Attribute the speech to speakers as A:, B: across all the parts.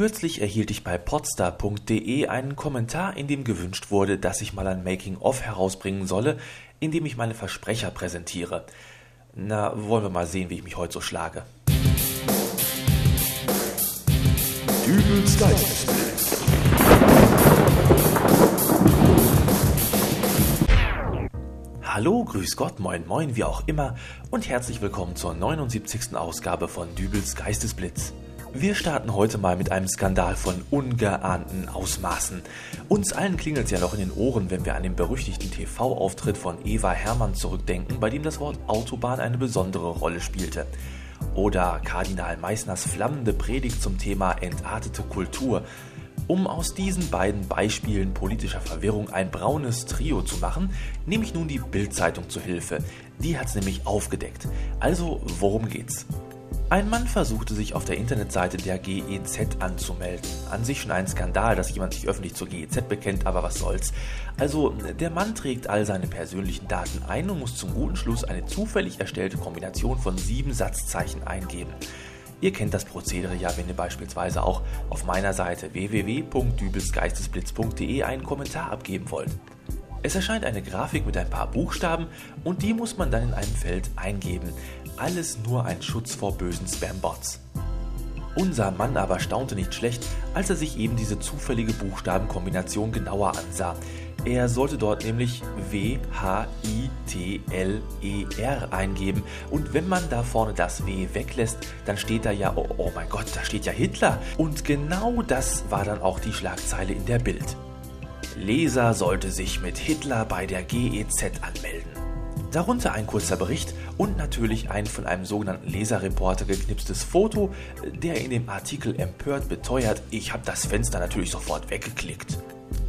A: Kürzlich erhielt ich bei podstar.de einen Kommentar, in dem gewünscht wurde, dass ich mal ein Making-of herausbringen solle, in dem ich meine Versprecher präsentiere. Na, wollen wir mal sehen, wie ich mich heute so schlage. Dübels Geistesblitz. Hallo, grüß Gott, moin moin, wie auch immer und herzlich willkommen zur 79. Ausgabe von Dübels Geistesblitz. Wir starten heute mal mit einem Skandal von ungeahnten Ausmaßen. Uns allen klingelt es ja noch in den Ohren, wenn wir an den berüchtigten TV-Auftritt von Eva Hermann zurückdenken, bei dem das Wort Autobahn eine besondere Rolle spielte. Oder Kardinal Meissners flammende Predigt zum Thema entartete Kultur. Um aus diesen beiden Beispielen politischer Verwirrung ein braunes Trio zu machen, nehme ich nun die Bild-Zeitung zu Hilfe. Die hat's nämlich aufgedeckt. Also, worum geht's? Ein Mann versuchte sich auf der Internetseite der GEZ anzumelden. An sich schon ein Skandal, dass jemand sich öffentlich zur GEZ bekennt, aber was soll's. Also, der Mann trägt all seine persönlichen Daten ein und muss zum guten Schluss eine zufällig erstellte Kombination von sieben Satzzeichen eingeben. Ihr kennt das Prozedere ja, wenn ihr beispielsweise auch auf meiner Seite www.dübelsgeistesblitz.de einen Kommentar abgeben wollt. Es erscheint eine Grafik mit ein paar Buchstaben und die muss man dann in einem Feld eingeben. Alles nur ein Schutz vor bösen Spam-Bots. Unser Mann aber staunte nicht schlecht, als er sich eben diese zufällige Buchstabenkombination genauer ansah. Er sollte dort nämlich W-H-I-T-L-E-R eingeben. Und wenn man da vorne das W weglässt, dann steht da ja, oh, oh mein Gott, da steht ja Hitler. Und genau das war dann auch die Schlagzeile in der Bild. Leser sollte sich mit Hitler bei der GEZ anmelden. Darunter ein kurzer Bericht und natürlich ein von einem sogenannten Leserreporter geknipstes Foto, der in dem Artikel empört beteuert, ich habe das Fenster natürlich sofort weggeklickt.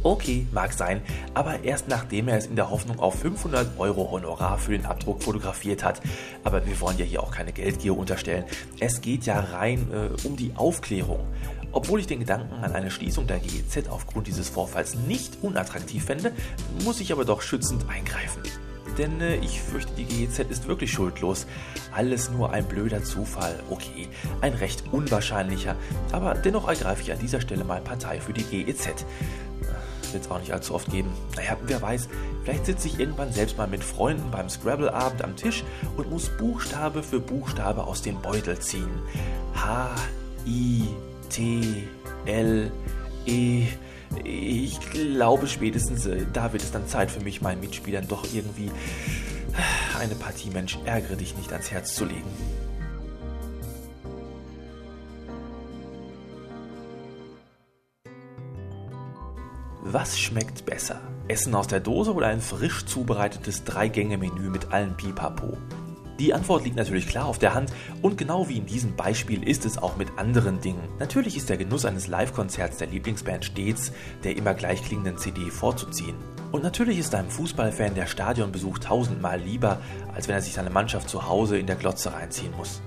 A: Okay, mag sein, aber erst nachdem er es in der Hoffnung auf 500 Euro Honorar für den Abdruck fotografiert hat. Aber wir wollen ja hier auch keine Geldgier unterstellen. Es geht ja rein äh, um die Aufklärung. Obwohl ich den Gedanken an eine Schließung der GEZ aufgrund dieses Vorfalls nicht unattraktiv fände, muss ich aber doch schützend eingreifen. Denn äh, ich fürchte, die GEZ ist wirklich schuldlos. Alles nur ein blöder Zufall. Okay, ein recht unwahrscheinlicher. Aber dennoch ergreife ich an dieser Stelle mal Partei für die GEZ. Wird es auch nicht allzu oft geben. Naja, wer weiß, vielleicht sitze ich irgendwann selbst mal mit Freunden beim Scrabble-Abend am Tisch und muss Buchstabe für Buchstabe aus dem Beutel ziehen. H, I, T, L, E. Ich glaube spätestens äh, da wird es dann Zeit für mich, meinen Mitspielern doch irgendwie eine Partie Mensch ärgere dich nicht ans Herz zu legen. Was schmeckt besser? Essen aus der Dose oder ein frisch zubereitetes Drei-Gänge-Menü mit allen Pipapo? Die Antwort liegt natürlich klar auf der Hand und genau wie in diesem Beispiel ist es auch mit anderen Dingen. Natürlich ist der Genuss eines Live-Konzerts der Lieblingsband stets der immer gleich klingenden CD vorzuziehen. Und natürlich ist einem Fußballfan der Stadionbesuch tausendmal lieber, als wenn er sich seine Mannschaft zu Hause in der Glotze reinziehen muss.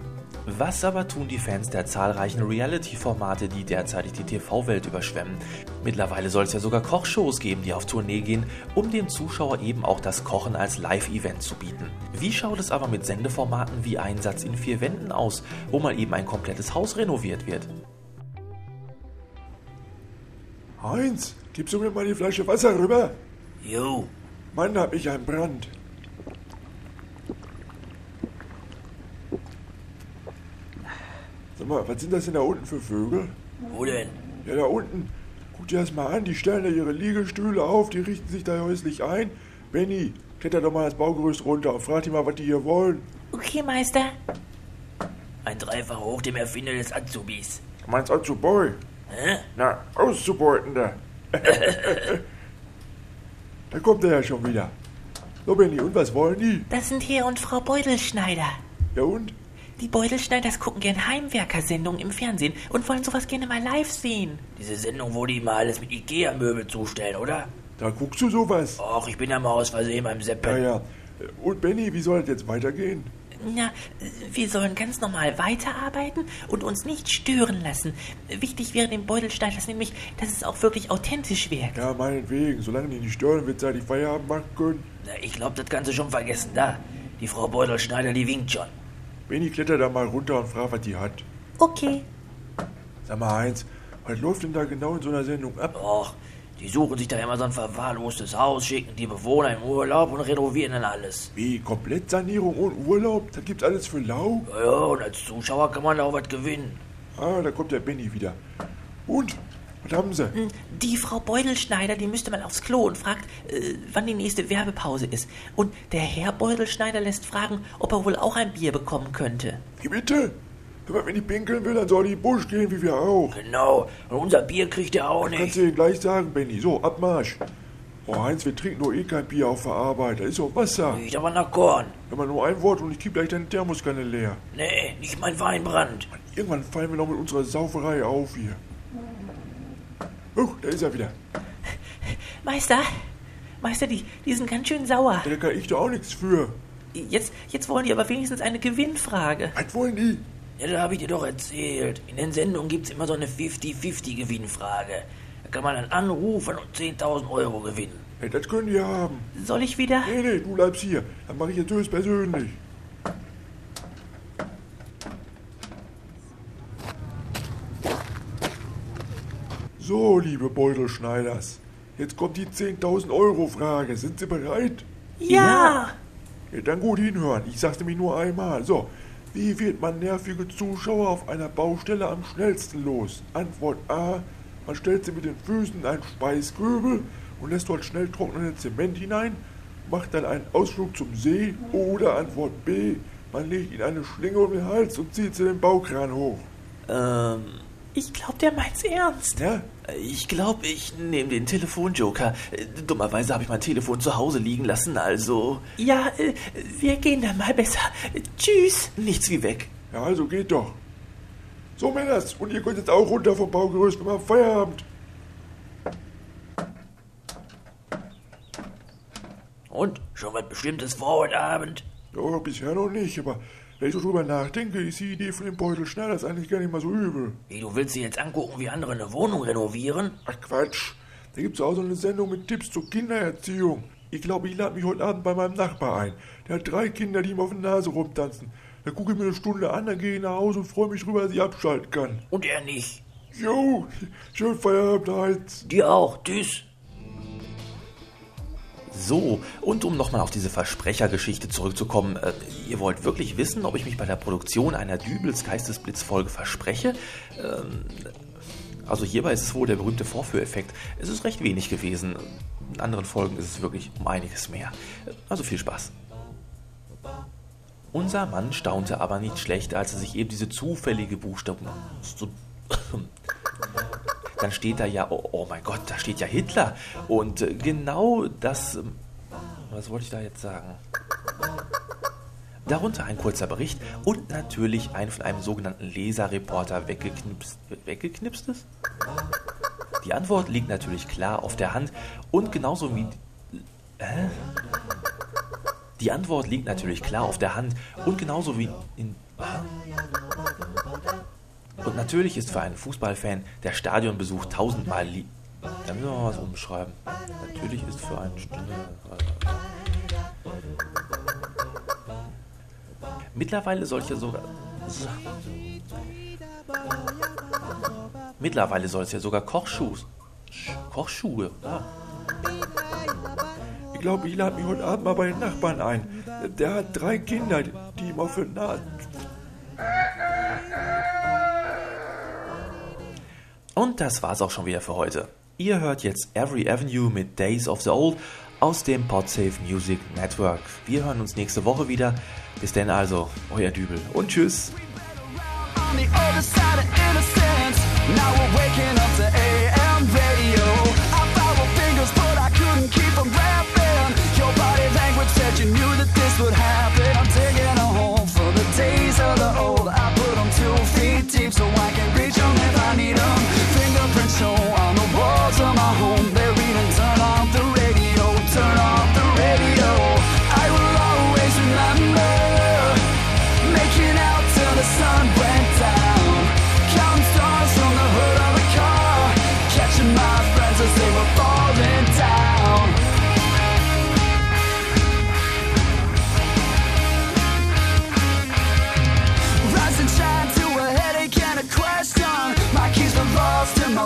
A: Was aber tun die Fans der zahlreichen Reality-Formate, die derzeitig die TV-Welt überschwemmen? Mittlerweile soll es ja sogar Kochshows geben, die auf Tournee gehen, um dem Zuschauer eben auch das Kochen als Live-Event zu bieten. Wie schaut es aber mit Sendeformaten wie Einsatz in vier Wänden aus, wo mal eben ein komplettes Haus renoviert wird?
B: Heinz, gibst du mir mal die Flasche Wasser rüber?
C: Jo.
B: Mann, hab ich einen Brand. Sag mal, was sind das denn da unten für Vögel?
C: Wo denn?
B: Ja, da unten. Guck dir das mal an, die stellen da ihre Liegestühle auf, die richten sich da häuslich ein. Benny, kletter doch mal das Baugerüst runter und frag die mal, was die hier wollen.
D: Okay, Meister.
C: Ein Dreifach hoch dem Erfinder des Azubis.
B: Meinst Azuboy?
C: Hä?
B: Na, Auszubeutender. da kommt er ja schon wieder. So, Benny, und was wollen die?
D: Das sind Herr und Frau Beutelschneider.
B: Ja, und?
D: Die Beutelschneiders gucken gern Heimwerkersendungen im Fernsehen und wollen sowas gerne mal live sehen.
C: Diese Sendung, wo die mal alles mit Ikea-Möbel zustellen, oder?
B: Da guckst du sowas.
C: Och, ich bin ja mal aus Versehen beim
B: Ja,
C: Seppen.
B: ja. Und Benny, wie soll das jetzt weitergehen?
D: Na, wir sollen ganz normal weiterarbeiten und uns nicht stören lassen. Wichtig wäre dem Beutelschneiders nämlich, dass es auch wirklich authentisch wirkt.
B: Ja, meinetwegen. Solange die nicht stören, wird zeitig Feierabend machen können.
C: Na, ich glaub, das kannst du schon vergessen. Da, die Frau Beutelschneider, die winkt schon.
B: Benny, kletter da mal runter und frag, was die hat.
D: Okay.
B: Sag mal, Heinz, Was läuft denn da genau in so einer Sendung ab?
C: Och, die suchen sich da immer so ein verwahrlostes Haus, schicken die Bewohner in Urlaub und renovieren dann alles.
B: Wie, Komplettsanierung und Urlaub? Da gibt's alles für lau?
C: Ja, ja, und als Zuschauer kann man da auch was gewinnen.
B: Ah, da kommt der Benny wieder. Und? Was haben sie?
D: Die Frau Beutelschneider, die müsste mal aufs Klo und fragt, äh, wann die nächste Werbepause ist. Und der Herr Beutelschneider lässt fragen, ob er wohl auch ein Bier bekommen könnte.
B: Wie bitte? Wenn nicht pinkeln will, dann soll die in den Busch gehen, wie wir auch.
C: Genau, und unser Bier kriegt er auch
B: Kannst
C: nicht.
B: du dir gleich sagen, Benny. So, Abmarsch. Oh, Heinz, wir trinken doch eh kein Bier auf der Arbeit. Da ist doch Wasser.
C: Riecht aber nach Korn.
B: Wenn man nur ein Wort und ich kipp gleich deine Thermoskanne leer.
C: Nee, nicht mein Weinbrand.
B: Irgendwann fallen wir noch mit unserer Sauferei auf hier. Oh, da ist er wieder.
D: Meister, Meister, die, die sind ganz schön sauer.
B: Da kann ich doch auch nichts für.
D: Jetzt, jetzt wollen die aber wenigstens eine Gewinnfrage.
B: Was wollen die?
C: Ja, das habe ich dir doch erzählt. In den Sendungen gibt's immer so eine 50-50-Gewinnfrage. Da kann man dann anrufen und 10.000 Euro gewinnen.
B: Hey, das können die haben.
D: Soll ich wieder?
B: Nee, nee, du bleibst hier. Dann mache ich jetzt höchstpersönlich. So, liebe Beutelschneiders. Jetzt kommt die 10.000 Euro Frage. Sind Sie bereit?
D: Ja!
B: Ja, dann gut hinhören. Ich sag's nämlich nur einmal. So, wie wird man nervige Zuschauer auf einer Baustelle am schnellsten los? Antwort A. Man stellt sie mit den Füßen in einen Speiskübel und lässt dort schnell trocknenden Zement hinein, macht dann einen Ausflug zum See. Oder Antwort B. Man legt ihnen eine Schlinge um den Hals und zieht sie den Baukran hoch.
A: Ähm,
D: Ich glaub, der meint's ernst.
B: Ja?
A: ich glaube, ich nehme den Telefonjoker. Dummerweise habe ich mein Telefon zu Hause liegen lassen, also
D: Ja, äh, wir gehen dann mal besser. Tschüss.
A: nichts wie weg.
B: Ja, also geht doch. So, Männers, und ihr könnt jetzt auch runter vom Baugerüst und mal Feierabend.
C: Und? Schon was Bestimmtes vor heute Abend?
B: Ja, bisher noch nicht, aber wenn ich so drüber nachdenke, ist die Idee von dem Beutel Schneider eigentlich gar nicht mal so übel.
C: Wie, du willst dir jetzt angucken, wie andere eine Wohnung renovieren?
B: Ach Quatsch, da gibt's auch so eine Sendung mit Tipps zur Kindererziehung. Ich glaube, ich lade mich heute Abend bei meinem Nachbar ein. Der hat drei Kinder, die ihm auf der Nase rumtanzen. Da gucke ich mir eine Stunde an, dann gehe ich nach Hause und freue mich drüber, dass ich abschalten kann.
C: Und er nicht.
B: Jo, schön Feierabend, Heinz.
C: Dir auch. Tschüss.
A: So, und um nochmal auf diese Versprechergeschichte zurückzukommen, äh, ihr wollt wirklich wissen, ob ich mich bei der Produktion einer Dübels Geistesblitzfolge verspreche? Ähm, also hierbei ist es wohl der berühmte Vorführeffekt. Es ist recht wenig gewesen. In anderen Folgen ist es wirklich um einiges mehr. Also viel Spaß. Unser Mann staunte aber nicht schlecht, als er sich eben diese zufällige Buchstaben... Dann steht da ja, oh, oh mein Gott, da steht ja Hitler. Und äh, genau das, ähm, was wollte ich da jetzt sagen? Darunter ein kurzer Bericht und natürlich ein von einem sogenannten Leserreporter weggeknipst, weggeknipstes? Die Antwort liegt natürlich klar auf der Hand und genauso wie... Hä? Die Antwort liegt natürlich klar auf der Hand und genauso wie in... Und natürlich ist für einen Fußballfan der Stadionbesuch tausendmal lieb. Da müssen wir mal was umschreiben. Natürlich ist für einen St Mittlerweile ja sogar. Mittlerweile soll es ja sogar Kochschuhe. Kochschuhe. Ja.
B: Ich glaube, ich lade mich heute Abend mal bei den Nachbarn ein. Der hat drei Kinder, die ihm auf der Nase...
A: Und das war's auch schon wieder für heute. Ihr hört jetzt Every Avenue mit Days of the Old aus dem Podsafe Music Network. Wir hören uns nächste Woche wieder. Bis denn also, euer Dübel und tschüss.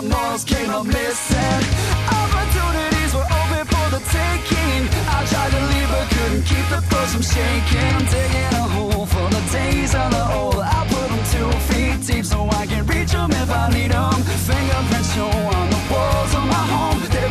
E: our morals came up missing. Opportunities were open for the taking. I tried to leave but couldn't keep the force from shaking. Digging a hole for the days of the old. I put them two feet deep so I can reach them if I need them. Fingerprints show on the walls of my home. They're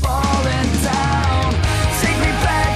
E: falling down. Take me back.